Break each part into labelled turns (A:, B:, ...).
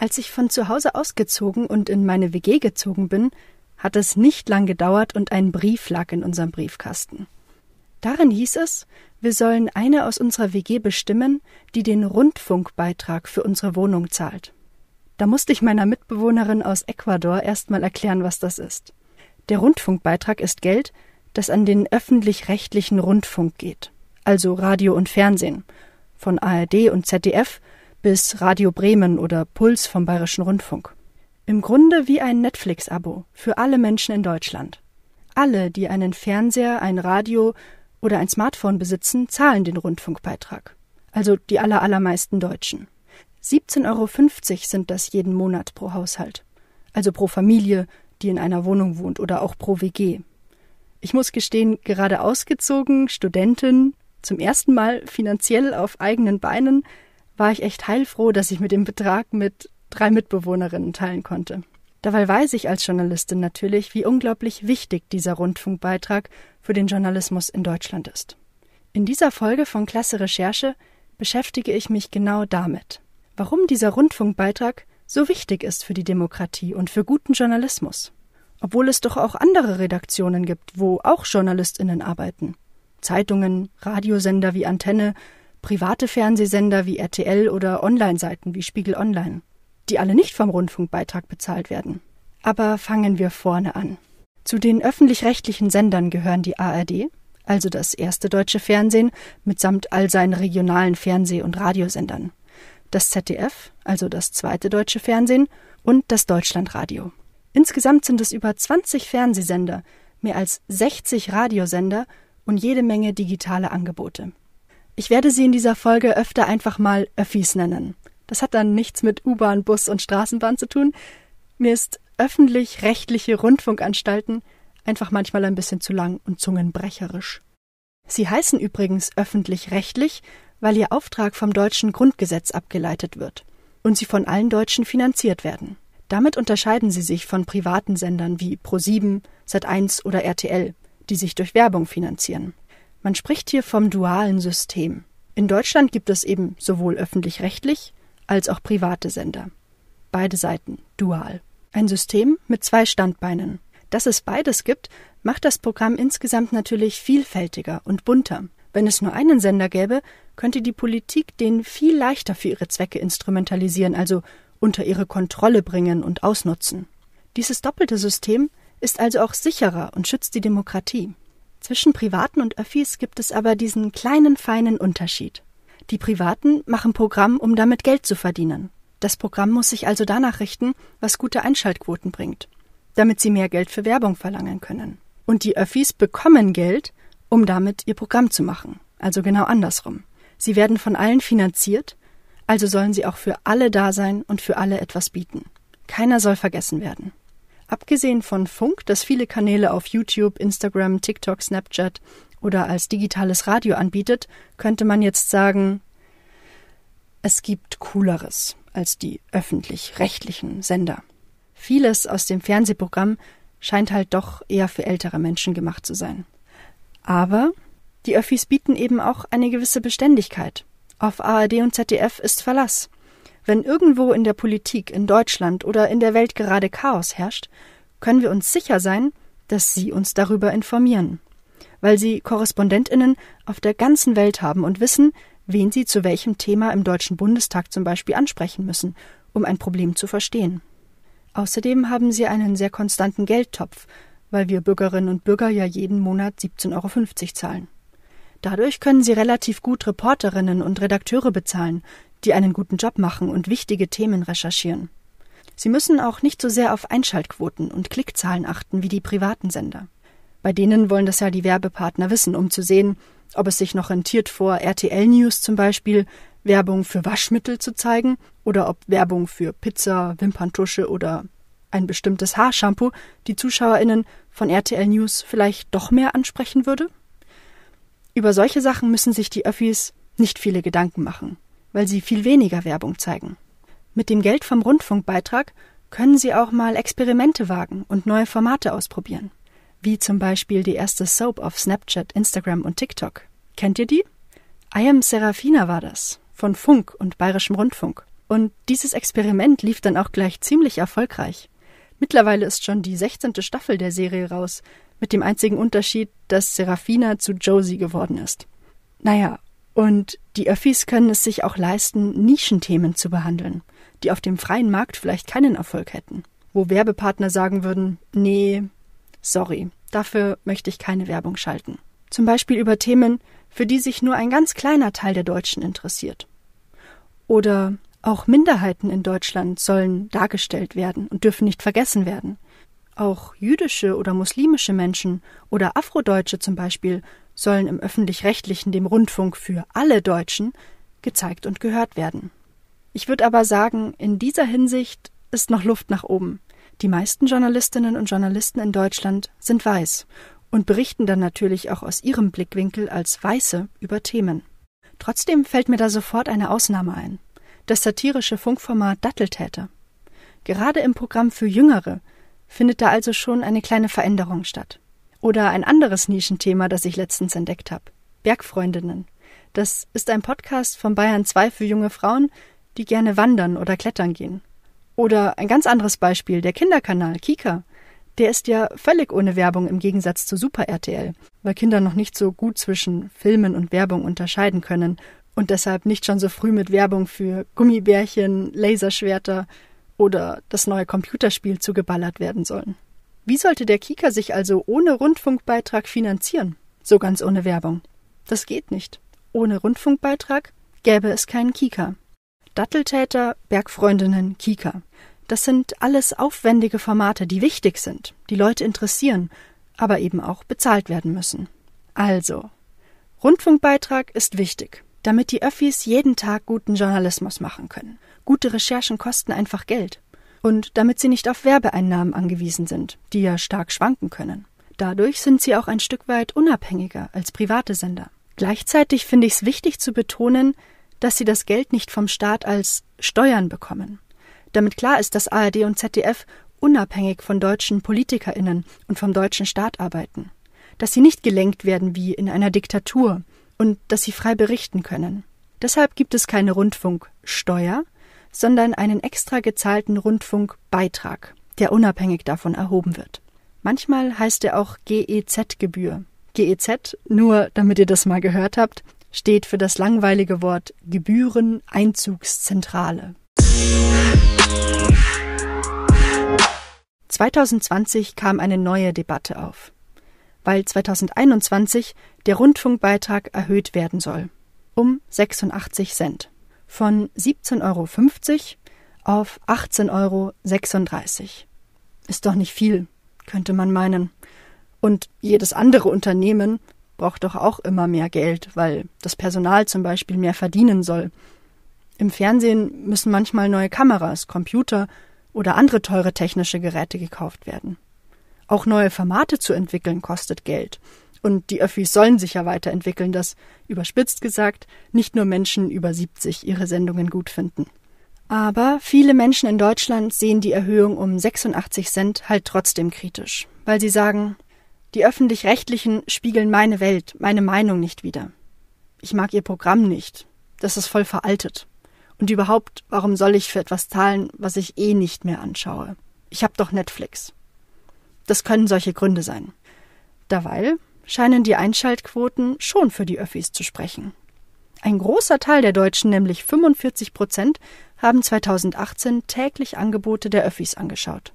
A: Als ich von zu Hause ausgezogen und in meine WG gezogen bin, hat es nicht lang gedauert und ein Brief lag in unserem Briefkasten. Darin hieß es, wir sollen eine aus unserer WG bestimmen, die den Rundfunkbeitrag für unsere Wohnung zahlt. Da musste ich meiner Mitbewohnerin aus Ecuador erstmal erklären, was das ist. Der Rundfunkbeitrag ist Geld, das an den öffentlich-rechtlichen Rundfunk geht, also Radio und Fernsehen, von ARD und ZDF bis Radio Bremen oder Puls vom Bayerischen Rundfunk. Im Grunde wie ein Netflix-Abo für alle Menschen in Deutschland. Alle, die einen Fernseher, ein Radio oder ein Smartphone besitzen, zahlen den Rundfunkbeitrag. Also die allermeisten Deutschen. 17,50 Euro sind das jeden Monat pro Haushalt. Also pro Familie, die in einer Wohnung wohnt oder auch pro WG. Ich muss gestehen, gerade ausgezogen, Studentin, zum ersten Mal finanziell auf eigenen Beinen, war ich echt heilfroh, dass ich mit dem Betrag mit drei Mitbewohnerinnen teilen konnte. Dabei weiß ich als Journalistin natürlich, wie unglaublich wichtig dieser Rundfunkbeitrag für den Journalismus in Deutschland ist. In dieser Folge von Klasse Recherche beschäftige ich mich genau damit, warum dieser Rundfunkbeitrag so wichtig ist für die Demokratie und für guten Journalismus. Obwohl es doch auch andere Redaktionen gibt, wo auch Journalistinnen arbeiten. Zeitungen, Radiosender wie Antenne, private Fernsehsender wie RTL oder Online-Seiten wie Spiegel Online, die alle nicht vom Rundfunkbeitrag bezahlt werden. Aber fangen wir vorne an. Zu den öffentlich-rechtlichen Sendern gehören die ARD, also das erste deutsche Fernsehen mitsamt all seinen regionalen Fernseh- und Radiosendern, das ZDF, also das zweite deutsche Fernsehen, und das Deutschlandradio. Insgesamt sind es über 20 Fernsehsender, mehr als 60 Radiosender und jede Menge digitale Angebote. Ich werde sie in dieser Folge öfter einfach mal Öffis nennen. Das hat dann nichts mit U-Bahn, Bus und Straßenbahn zu tun. Mir ist öffentlich-rechtliche Rundfunkanstalten einfach manchmal ein bisschen zu lang und zungenbrecherisch. Sie heißen übrigens öffentlich-rechtlich, weil ihr Auftrag vom deutschen Grundgesetz abgeleitet wird und sie von allen Deutschen finanziert werden. Damit unterscheiden sie sich von privaten Sendern wie Pro7, Sat1 oder RTL, die sich durch Werbung finanzieren. Man spricht hier vom dualen System. In Deutschland gibt es eben sowohl öffentlich-rechtlich als auch private Sender. Beide Seiten dual. Ein System mit zwei Standbeinen. Dass es beides gibt, macht das Programm insgesamt natürlich vielfältiger und bunter. Wenn es nur einen Sender gäbe, könnte die Politik den viel leichter für ihre Zwecke instrumentalisieren, also unter ihre Kontrolle bringen und ausnutzen. Dieses doppelte System ist also auch sicherer und schützt die Demokratie. Zwischen Privaten und Öffis gibt es aber diesen kleinen feinen Unterschied. Die Privaten machen Programm, um damit Geld zu verdienen. Das Programm muss sich also danach richten, was gute Einschaltquoten bringt, damit sie mehr Geld für Werbung verlangen können. Und die Öffis bekommen Geld, um damit ihr Programm zu machen, also genau andersrum. Sie werden von allen finanziert, also sollen sie auch für alle da sein und für alle etwas bieten. Keiner soll vergessen werden. Abgesehen von Funk, das viele Kanäle auf YouTube, Instagram, TikTok, Snapchat oder als digitales Radio anbietet, könnte man jetzt sagen, es gibt Cooleres als die öffentlich-rechtlichen Sender. Vieles aus dem Fernsehprogramm scheint halt doch eher für ältere Menschen gemacht zu sein. Aber die Öffis bieten eben auch eine gewisse Beständigkeit. Auf ARD und ZDF ist Verlass. Wenn irgendwo in der Politik, in Deutschland oder in der Welt gerade Chaos herrscht, können wir uns sicher sein, dass Sie uns darüber informieren, weil Sie Korrespondentinnen auf der ganzen Welt haben und wissen, wen Sie zu welchem Thema im Deutschen Bundestag zum Beispiel ansprechen müssen, um ein Problem zu verstehen. Außerdem haben Sie einen sehr konstanten Geldtopf, weil wir Bürgerinnen und Bürger ja jeden Monat 17,50 Euro zahlen. Dadurch können Sie relativ gut Reporterinnen und Redakteure bezahlen, die einen guten Job machen und wichtige Themen recherchieren. Sie müssen auch nicht so sehr auf Einschaltquoten und Klickzahlen achten wie die privaten Sender. Bei denen wollen das ja die Werbepartner wissen, um zu sehen, ob es sich noch rentiert vor RTL News zum Beispiel Werbung für Waschmittel zu zeigen oder ob Werbung für Pizza, Wimperntusche oder ein bestimmtes Haarshampoo die ZuschauerInnen von RTL News vielleicht doch mehr ansprechen würde? Über solche Sachen müssen sich die Öffis nicht viele Gedanken machen weil sie viel weniger Werbung zeigen. Mit dem Geld vom Rundfunkbeitrag können Sie auch mal Experimente wagen und neue Formate ausprobieren. Wie zum Beispiel die erste Soap auf Snapchat, Instagram und TikTok. Kennt ihr die? I Am Serafina war das, von Funk und Bayerischem Rundfunk. Und dieses Experiment lief dann auch gleich ziemlich erfolgreich. Mittlerweile ist schon die 16. Staffel der Serie raus, mit dem einzigen Unterschied, dass Serafina zu Josie geworden ist. Naja, und die Öffis können es sich auch leisten, Nischenthemen zu behandeln, die auf dem freien Markt vielleicht keinen Erfolg hätten. Wo Werbepartner sagen würden, nee, sorry, dafür möchte ich keine Werbung schalten. Zum Beispiel über Themen, für die sich nur ein ganz kleiner Teil der Deutschen interessiert. Oder auch Minderheiten in Deutschland sollen dargestellt werden und dürfen nicht vergessen werden. Auch jüdische oder muslimische Menschen oder Afrodeutsche zum Beispiel sollen im öffentlich-rechtlichen, dem Rundfunk für alle Deutschen, gezeigt und gehört werden. Ich würde aber sagen, in dieser Hinsicht ist noch Luft nach oben. Die meisten Journalistinnen und Journalisten in Deutschland sind weiß und berichten dann natürlich auch aus ihrem Blickwinkel als Weiße über Themen. Trotzdem fällt mir da sofort eine Ausnahme ein. Das satirische Funkformat Datteltäter. Gerade im Programm für Jüngere findet da also schon eine kleine Veränderung statt. Oder ein anderes Nischenthema, das ich letztens entdeckt habe. Bergfreundinnen. Das ist ein Podcast von Bayern 2 für junge Frauen, die gerne wandern oder klettern gehen. Oder ein ganz anderes Beispiel, der Kinderkanal Kika. Der ist ja völlig ohne Werbung im Gegensatz zu Super RTL, weil Kinder noch nicht so gut zwischen Filmen und Werbung unterscheiden können und deshalb nicht schon so früh mit Werbung für Gummibärchen, Laserschwerter oder das neue Computerspiel zugeballert werden sollen. Wie sollte der Kika sich also ohne Rundfunkbeitrag finanzieren? So ganz ohne Werbung. Das geht nicht. Ohne Rundfunkbeitrag gäbe es keinen Kika. Datteltäter, Bergfreundinnen, Kika. Das sind alles aufwendige Formate, die wichtig sind, die Leute interessieren, aber eben auch bezahlt werden müssen. Also, Rundfunkbeitrag ist wichtig, damit die Öffis jeden Tag guten Journalismus machen können. Gute Recherchen kosten einfach Geld und damit sie nicht auf Werbeeinnahmen angewiesen sind, die ja stark schwanken können. Dadurch sind sie auch ein Stück weit unabhängiger als private Sender. Gleichzeitig finde ich es wichtig zu betonen, dass sie das Geld nicht vom Staat als Steuern bekommen. Damit klar ist, dass ARD und ZDF unabhängig von deutschen Politikerinnen und vom deutschen Staat arbeiten, dass sie nicht gelenkt werden wie in einer Diktatur und dass sie frei berichten können. Deshalb gibt es keine Rundfunksteuer, sondern einen extra gezahlten Rundfunkbeitrag, der unabhängig davon erhoben wird. Manchmal heißt er auch GEZ-Gebühr. GEZ, nur damit ihr das mal gehört habt, steht für das langweilige Wort Gebühreneinzugszentrale. 2020 kam eine neue Debatte auf, weil 2021 der Rundfunkbeitrag erhöht werden soll um 86 Cent von 17,50 Euro auf 18,36 Euro. Ist doch nicht viel, könnte man meinen. Und jedes andere Unternehmen braucht doch auch immer mehr Geld, weil das Personal zum Beispiel mehr verdienen soll. Im Fernsehen müssen manchmal neue Kameras, Computer oder andere teure technische Geräte gekauft werden. Auch neue Formate zu entwickeln kostet Geld. Und die Öffis sollen sich ja weiterentwickeln, dass, überspitzt gesagt, nicht nur Menschen über 70 ihre Sendungen gut finden. Aber viele Menschen in Deutschland sehen die Erhöhung um 86 Cent halt trotzdem kritisch, weil sie sagen, die öffentlich-rechtlichen spiegeln meine Welt, meine Meinung nicht wider. Ich mag ihr Programm nicht. Das ist voll veraltet. Und überhaupt, warum soll ich für etwas zahlen, was ich eh nicht mehr anschaue? Ich hab doch Netflix. Das können solche Gründe sein. Derweil scheinen die Einschaltquoten schon für die Öffis zu sprechen. Ein großer Teil der Deutschen, nämlich 45 Prozent, haben 2018 täglich Angebote der Öffis angeschaut.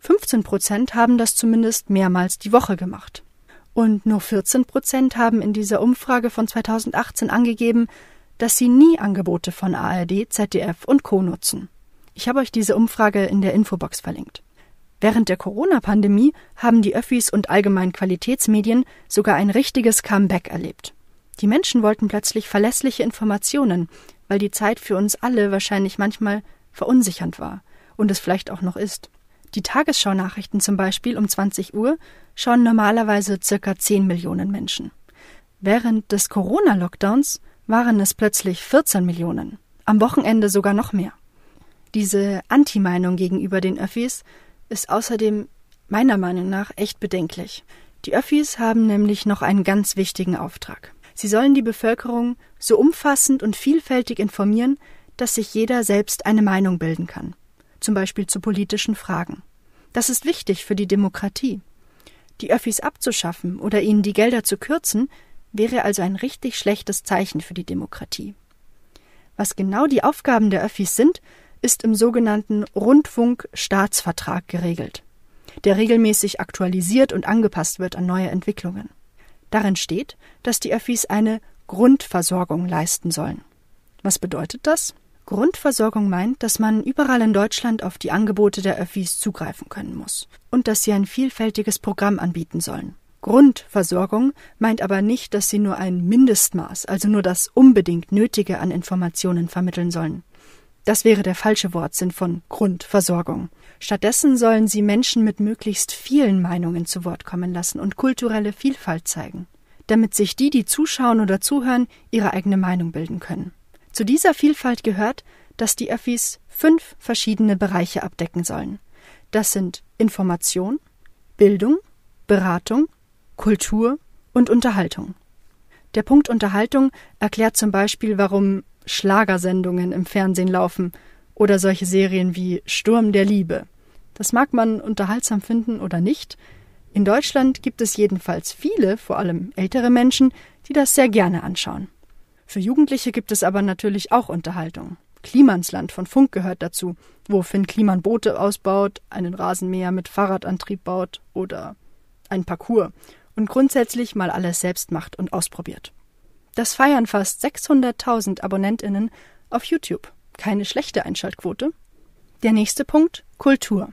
A: 15 Prozent haben das zumindest mehrmals die Woche gemacht. Und nur 14 Prozent haben in dieser Umfrage von 2018 angegeben, dass sie nie Angebote von ARD, ZDF und Co. nutzen. Ich habe euch diese Umfrage in der Infobox verlinkt. Während der Corona-Pandemie haben die Öffis und allgemein Qualitätsmedien sogar ein richtiges Comeback erlebt. Die Menschen wollten plötzlich verlässliche Informationen, weil die Zeit für uns alle wahrscheinlich manchmal verunsichernd war und es vielleicht auch noch ist. Die Tagesschau-Nachrichten zum Beispiel um 20 Uhr schauen normalerweise circa 10 Millionen Menschen. Während des Corona-Lockdowns waren es plötzlich 14 Millionen. Am Wochenende sogar noch mehr. Diese Anti-Meinung gegenüber den Öffis ist außerdem meiner Meinung nach echt bedenklich. Die Öffis haben nämlich noch einen ganz wichtigen Auftrag. Sie sollen die Bevölkerung so umfassend und vielfältig informieren, dass sich jeder selbst eine Meinung bilden kann, zum Beispiel zu politischen Fragen. Das ist wichtig für die Demokratie. Die Öffis abzuschaffen oder ihnen die Gelder zu kürzen, wäre also ein richtig schlechtes Zeichen für die Demokratie. Was genau die Aufgaben der Öffis sind, ist im sogenannten Rundfunkstaatsvertrag geregelt, der regelmäßig aktualisiert und angepasst wird an neue Entwicklungen. Darin steht, dass die Öffis eine Grundversorgung leisten sollen. Was bedeutet das? Grundversorgung meint, dass man überall in Deutschland auf die Angebote der Öffis zugreifen können muss und dass sie ein vielfältiges Programm anbieten sollen. Grundversorgung meint aber nicht, dass sie nur ein Mindestmaß, also nur das unbedingt Nötige an Informationen vermitteln sollen. Das wäre der falsche Wortsinn von Grundversorgung. Stattdessen sollen sie Menschen mit möglichst vielen Meinungen zu Wort kommen lassen und kulturelle Vielfalt zeigen, damit sich die, die zuschauen oder zuhören, ihre eigene Meinung bilden können. Zu dieser Vielfalt gehört, dass die Öffis fünf verschiedene Bereiche abdecken sollen. Das sind Information, Bildung, Beratung, Kultur und Unterhaltung. Der Punkt Unterhaltung erklärt zum Beispiel, warum Schlagersendungen im Fernsehen laufen oder solche Serien wie Sturm der Liebe. Das mag man unterhaltsam finden oder nicht. In Deutschland gibt es jedenfalls viele, vor allem ältere Menschen, die das sehr gerne anschauen. Für Jugendliche gibt es aber natürlich auch Unterhaltung. Klimansland von Funk gehört dazu, wo Finn Kliman Boote ausbaut, einen Rasenmäher mit Fahrradantrieb baut oder ein Parcours und grundsätzlich mal alles selbst macht und ausprobiert. Das feiern fast 600.000 Abonnentinnen auf YouTube. Keine schlechte Einschaltquote. Der nächste Punkt Kultur.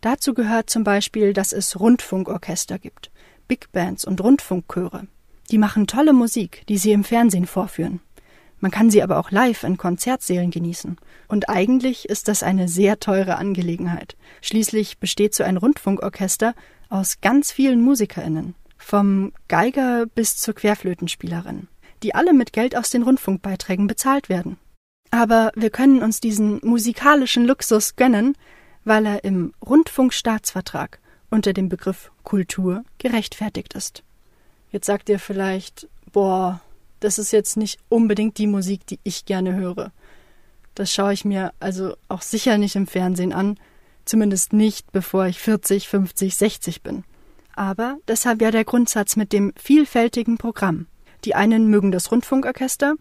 A: Dazu gehört zum Beispiel, dass es Rundfunkorchester gibt, Big Bands und Rundfunkchöre. Die machen tolle Musik, die sie im Fernsehen vorführen. Man kann sie aber auch live in Konzertsälen genießen. Und eigentlich ist das eine sehr teure Angelegenheit. Schließlich besteht so ein Rundfunkorchester aus ganz vielen Musikerinnen, vom Geiger bis zur Querflötenspielerin, die alle mit Geld aus den Rundfunkbeiträgen bezahlt werden. Aber wir können uns diesen musikalischen Luxus gönnen, weil er im Rundfunkstaatsvertrag unter dem Begriff Kultur gerechtfertigt ist. Jetzt sagt ihr vielleicht, boah, das ist jetzt nicht unbedingt die Musik, die ich gerne höre. Das schaue ich mir also auch sicher nicht im Fernsehen an, zumindest nicht, bevor ich 40, 50, 60 bin. Aber deshalb ja der Grundsatz mit dem vielfältigen Programm. Die einen mögen das Rundfunkorchester,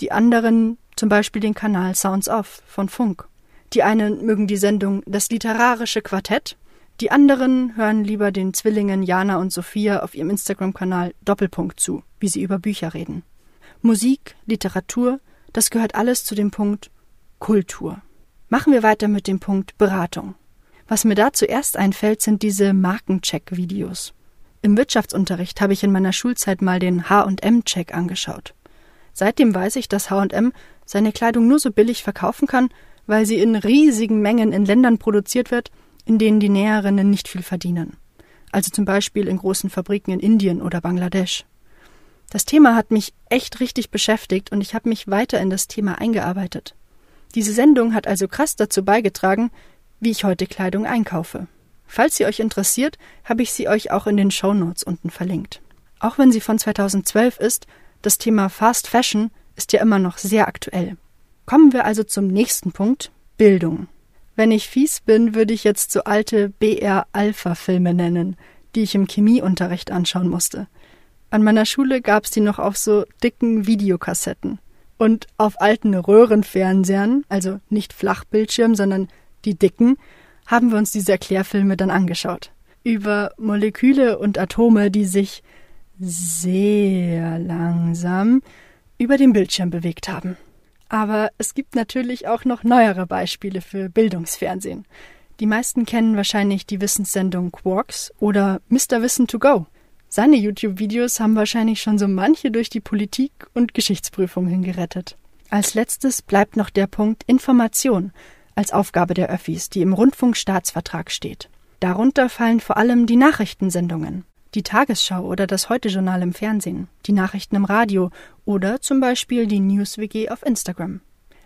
A: die anderen zum Beispiel den Kanal Sounds Off von Funk. Die einen mögen die Sendung Das literarische Quartett die anderen hören lieber den Zwillingen Jana und Sophia auf ihrem Instagram-Kanal Doppelpunkt zu, wie sie über Bücher reden. Musik, Literatur, das gehört alles zu dem Punkt Kultur. Machen wir weiter mit dem Punkt Beratung. Was mir da zuerst einfällt, sind diese Markencheck-Videos. Im Wirtschaftsunterricht habe ich in meiner Schulzeit mal den H&M-Check angeschaut. Seitdem weiß ich, dass H&M seine Kleidung nur so billig verkaufen kann, weil sie in riesigen Mengen in Ländern produziert wird, in denen die Näherinnen nicht viel verdienen, also zum Beispiel in großen Fabriken in Indien oder Bangladesch. Das Thema hat mich echt richtig beschäftigt und ich habe mich weiter in das Thema eingearbeitet. Diese Sendung hat also krass dazu beigetragen, wie ich heute Kleidung einkaufe. Falls sie euch interessiert, habe ich sie euch auch in den Show Notes unten verlinkt. Auch wenn sie von 2012 ist, das Thema Fast Fashion ist ja immer noch sehr aktuell. Kommen wir also zum nächsten Punkt Bildung. Wenn ich fies bin, würde ich jetzt so alte BR-Alpha-Filme nennen, die ich im Chemieunterricht anschauen musste. An meiner Schule gab's die noch auf so dicken Videokassetten. Und auf alten Röhrenfernsehern, also nicht Flachbildschirm, sondern die dicken, haben wir uns diese Erklärfilme dann angeschaut. Über Moleküle und Atome, die sich sehr langsam über den Bildschirm bewegt haben. Aber es gibt natürlich auch noch neuere Beispiele für Bildungsfernsehen. Die meisten kennen wahrscheinlich die Wissenssendung Quarks oder Mr. Wissen to Go. Seine YouTube-Videos haben wahrscheinlich schon so manche durch die Politik und Geschichtsprüfung hingerettet. Als letztes bleibt noch der Punkt Information als Aufgabe der Öffis, die im Rundfunkstaatsvertrag steht. Darunter fallen vor allem die Nachrichtensendungen die Tagesschau oder das Heute-Journal im Fernsehen, die Nachrichten im Radio oder zum Beispiel die News-WG auf Instagram.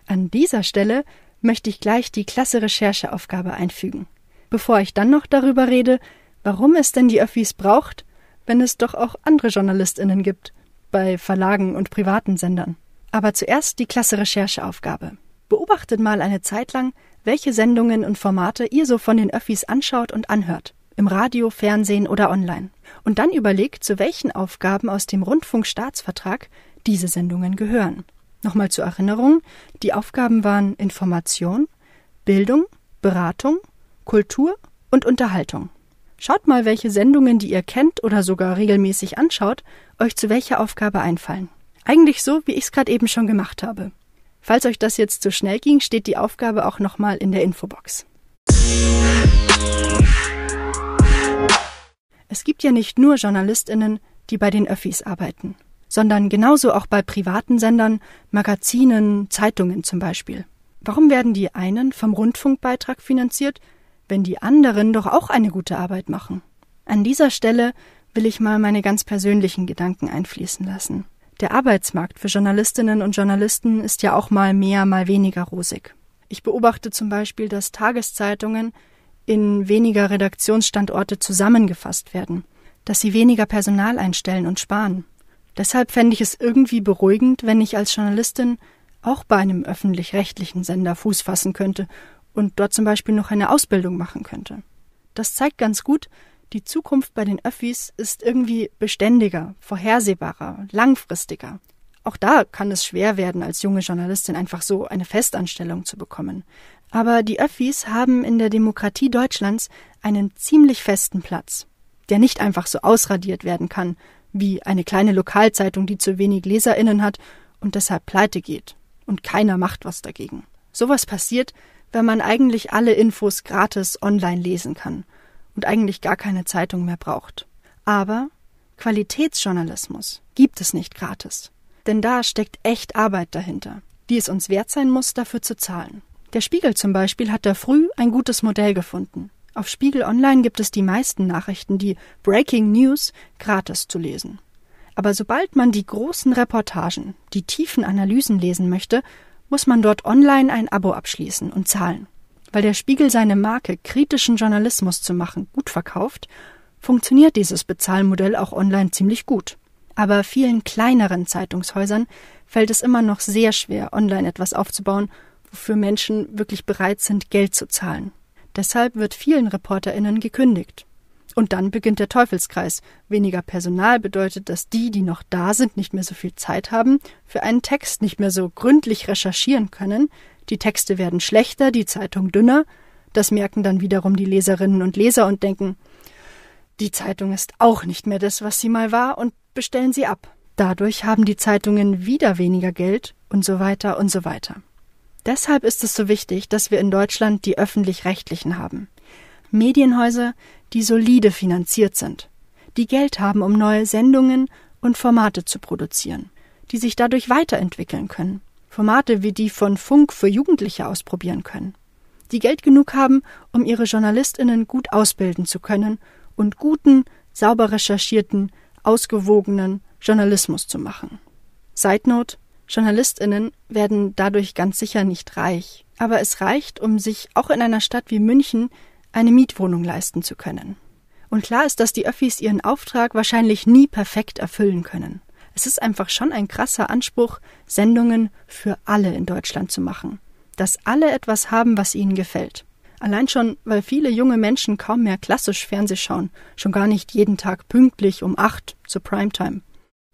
A: An dieser Stelle möchte ich gleich die klasse Rechercheaufgabe einfügen. Bevor ich dann noch darüber rede, warum es denn die Öffis braucht, wenn es doch auch andere JournalistInnen gibt, bei Verlagen und privaten Sendern. Aber zuerst die klasse Rechercheaufgabe. Beobachtet mal eine Zeit lang, welche Sendungen und Formate ihr so von den Öffis anschaut und anhört. Im Radio, Fernsehen oder online. Und dann überlegt, zu welchen Aufgaben aus dem Rundfunkstaatsvertrag diese Sendungen gehören. Nochmal zur Erinnerung, die Aufgaben waren Information, Bildung, Beratung, Kultur und Unterhaltung. Schaut mal, welche Sendungen, die ihr kennt oder sogar regelmäßig anschaut, euch zu welcher Aufgabe einfallen. Eigentlich so, wie ich es gerade eben schon gemacht habe. Falls euch das jetzt zu schnell ging, steht die Aufgabe auch nochmal in der Infobox. Es gibt ja nicht nur JournalistInnen, die bei den Öffis arbeiten, sondern genauso auch bei privaten Sendern, Magazinen, Zeitungen zum Beispiel. Warum werden die einen vom Rundfunkbeitrag finanziert, wenn die anderen doch auch eine gute Arbeit machen? An dieser Stelle will ich mal meine ganz persönlichen Gedanken einfließen lassen. Der Arbeitsmarkt für Journalistinnen und Journalisten ist ja auch mal mehr, mal weniger rosig. Ich beobachte zum Beispiel, dass Tageszeitungen in weniger Redaktionsstandorte zusammengefasst werden, dass sie weniger Personal einstellen und sparen. Deshalb fände ich es irgendwie beruhigend, wenn ich als Journalistin auch bei einem öffentlich-rechtlichen Sender Fuß fassen könnte und dort zum Beispiel noch eine Ausbildung machen könnte. Das zeigt ganz gut, die Zukunft bei den Öffis ist irgendwie beständiger, vorhersehbarer, langfristiger. Auch da kann es schwer werden, als junge Journalistin einfach so eine Festanstellung zu bekommen. Aber die Öffis haben in der Demokratie Deutschlands einen ziemlich festen Platz, der nicht einfach so ausradiert werden kann, wie eine kleine Lokalzeitung, die zu wenig Leserinnen hat und deshalb pleite geht. Und keiner macht was dagegen. Sowas passiert, wenn man eigentlich alle Infos gratis online lesen kann und eigentlich gar keine Zeitung mehr braucht. Aber Qualitätsjournalismus gibt es nicht gratis. Denn da steckt echt Arbeit dahinter, die es uns wert sein muss, dafür zu zahlen. Der Spiegel zum Beispiel hat da früh ein gutes Modell gefunden. Auf Spiegel Online gibt es die meisten Nachrichten, die Breaking News, gratis zu lesen. Aber sobald man die großen Reportagen, die tiefen Analysen lesen möchte, muss man dort online ein Abo abschließen und zahlen. Weil der Spiegel seine Marke, kritischen Journalismus zu machen, gut verkauft, funktioniert dieses Bezahlmodell auch online ziemlich gut. Aber vielen kleineren Zeitungshäusern fällt es immer noch sehr schwer, online etwas aufzubauen, wofür Menschen wirklich bereit sind, Geld zu zahlen. Deshalb wird vielen ReporterInnen gekündigt. Und dann beginnt der Teufelskreis. Weniger Personal bedeutet, dass die, die noch da sind, nicht mehr so viel Zeit haben, für einen Text nicht mehr so gründlich recherchieren können, die Texte werden schlechter, die Zeitung dünner. Das merken dann wiederum die Leserinnen und Leser und denken, die Zeitung ist auch nicht mehr das, was sie mal war, und bestellen sie ab. Dadurch haben die Zeitungen wieder weniger Geld und so weiter und so weiter. Deshalb ist es so wichtig, dass wir in Deutschland die öffentlich-rechtlichen haben. Medienhäuser, die solide finanziert sind, die Geld haben, um neue Sendungen und Formate zu produzieren, die sich dadurch weiterentwickeln können. Formate wie die von Funk für Jugendliche ausprobieren können, die Geld genug haben, um ihre Journalistinnen gut ausbilden zu können und guten, sauber recherchierten, ausgewogenen Journalismus zu machen. Side Note Journalistinnen werden dadurch ganz sicher nicht reich, aber es reicht, um sich auch in einer Stadt wie München eine Mietwohnung leisten zu können. Und klar ist, dass die Öffis ihren Auftrag wahrscheinlich nie perfekt erfüllen können. Es ist einfach schon ein krasser Anspruch, Sendungen für alle in Deutschland zu machen. Dass alle etwas haben, was ihnen gefällt. Allein schon, weil viele junge Menschen kaum mehr klassisch Fernseh schauen, schon gar nicht jeden Tag pünktlich um acht zur Primetime.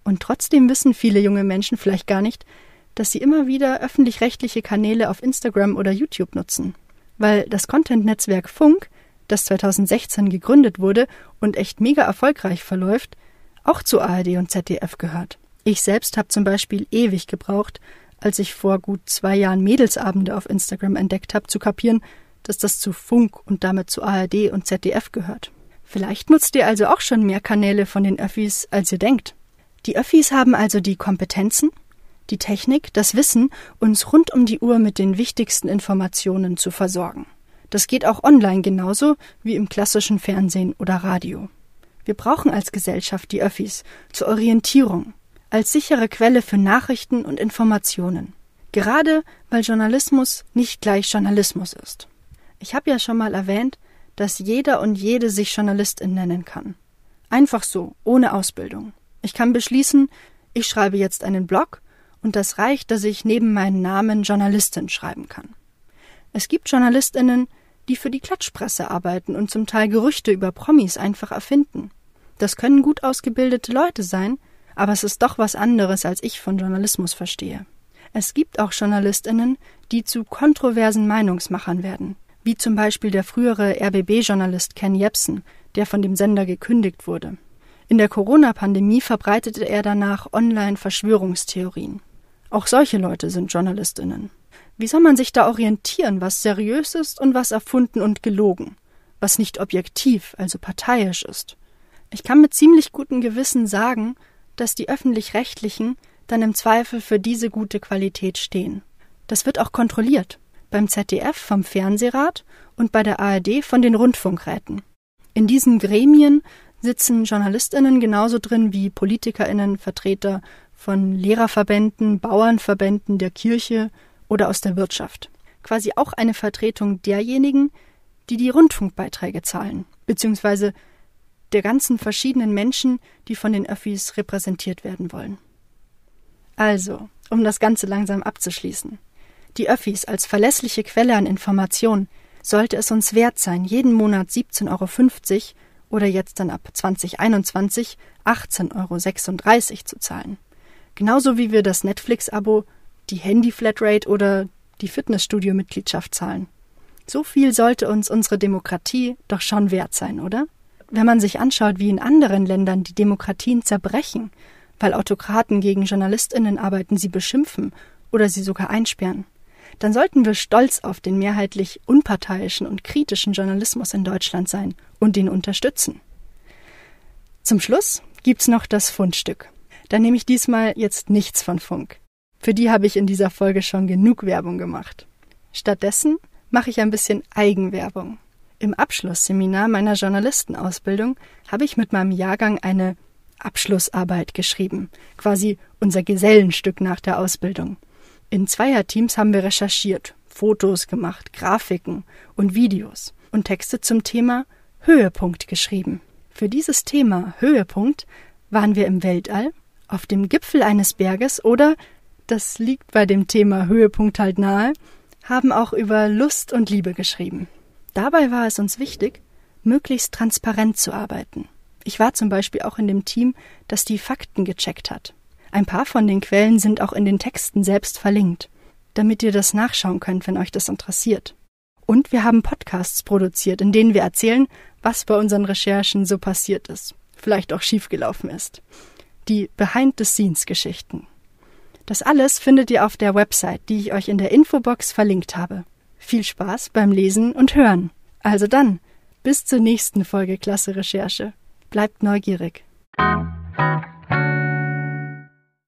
A: Und trotzdem wissen viele junge Menschen vielleicht gar nicht, dass sie immer wieder öffentlich-rechtliche Kanäle auf Instagram oder YouTube nutzen. Weil das Content-Netzwerk Funk, das 2016 gegründet wurde und echt mega erfolgreich verläuft, auch zu ARD und ZDF gehört. Ich selbst habe zum Beispiel ewig gebraucht, als ich vor gut zwei Jahren Mädelsabende auf Instagram entdeckt habe, zu kapieren, dass das zu Funk und damit zu ARD und ZDF gehört. Vielleicht nutzt ihr also auch schon mehr Kanäle von den Öffis, als ihr denkt. Die Öffis haben also die Kompetenzen, die Technik, das Wissen, uns rund um die Uhr mit den wichtigsten Informationen zu versorgen. Das geht auch online genauso wie im klassischen Fernsehen oder Radio. Wir brauchen als Gesellschaft die Öffis zur Orientierung, als sichere Quelle für Nachrichten und Informationen. Gerade weil Journalismus nicht gleich Journalismus ist. Ich habe ja schon mal erwähnt, dass jeder und jede sich Journalistin nennen kann. Einfach so, ohne Ausbildung. Ich kann beschließen, ich schreibe jetzt einen Blog Und das reicht, dass ich neben meinem Namen Journalistin schreiben kann. Es gibt Journalistinnen, die für die Klatschpresse arbeiten und zum Teil Gerüchte über Promis einfach erfinden. Das können gut ausgebildete Leute sein, aber es ist doch was anderes, als ich von Journalismus verstehe. Es gibt auch Journalistinnen, die zu kontroversen Meinungsmachern werden, wie zum Beispiel der frühere RBB-Journalist Ken Jepsen, der von dem Sender gekündigt wurde. In der Corona-Pandemie verbreitete er danach Online-Verschwörungstheorien. Auch solche Leute sind Journalistinnen. Wie soll man sich da orientieren, was seriös ist und was erfunden und gelogen, was nicht objektiv, also parteiisch ist? Ich kann mit ziemlich gutem Gewissen sagen, dass die öffentlich-rechtlichen dann im Zweifel für diese gute Qualität stehen. Das wird auch kontrolliert. Beim ZDF vom Fernsehrat und bei der ARD von den Rundfunkräten. In diesen Gremien sitzen JournalistInnen genauso drin wie PolitikerInnen, Vertreter von Lehrerverbänden, Bauernverbänden, der Kirche oder aus der Wirtschaft. Quasi auch eine Vertretung derjenigen, die die Rundfunkbeiträge zahlen, beziehungsweise der ganzen verschiedenen Menschen, die von den Öffis repräsentiert werden wollen. Also, um das Ganze langsam abzuschließen. Die Öffis als verlässliche Quelle an Information sollte es uns wert sein, jeden Monat 17,50 Euro oder jetzt dann ab 2021 18,36 Euro zu zahlen. Genauso wie wir das Netflix-Abo, die Handy-Flatrate oder die Fitnessstudio-Mitgliedschaft zahlen. So viel sollte uns unsere Demokratie doch schon wert sein, oder? Wenn man sich anschaut, wie in anderen Ländern die Demokratien zerbrechen, weil Autokraten gegen Journalistinnen arbeiten, sie beschimpfen oder sie sogar einsperren, dann sollten wir stolz auf den mehrheitlich unparteiischen und kritischen Journalismus in Deutschland sein und ihn unterstützen. Zum Schluss gibt's noch das Fundstück. Da nehme ich diesmal jetzt nichts von Funk. Für die habe ich in dieser Folge schon genug Werbung gemacht. Stattdessen mache ich ein bisschen Eigenwerbung. Im Abschlussseminar meiner Journalistenausbildung habe ich mit meinem Jahrgang eine Abschlussarbeit geschrieben, quasi unser Gesellenstück nach der Ausbildung. In Zweierteams haben wir recherchiert, Fotos gemacht, Grafiken und Videos und Texte zum Thema Höhepunkt geschrieben. Für dieses Thema Höhepunkt waren wir im Weltall, auf dem Gipfel eines Berges oder, das liegt bei dem Thema Höhepunkt halt nahe, haben auch über Lust und Liebe geschrieben. Dabei war es uns wichtig, möglichst transparent zu arbeiten. Ich war zum Beispiel auch in dem Team, das die Fakten gecheckt hat. Ein paar von den Quellen sind auch in den Texten selbst verlinkt, damit ihr das nachschauen könnt, wenn euch das interessiert. Und wir haben Podcasts produziert, in denen wir erzählen, was bei unseren Recherchen so passiert ist, vielleicht auch schiefgelaufen ist. Die Behind-the-Scenes-Geschichten. Das alles findet ihr auf der Website, die ich euch in der Infobox verlinkt habe. Viel Spaß beim Lesen und Hören. Also dann, bis zur nächsten Folge Klasse Recherche. Bleibt neugierig.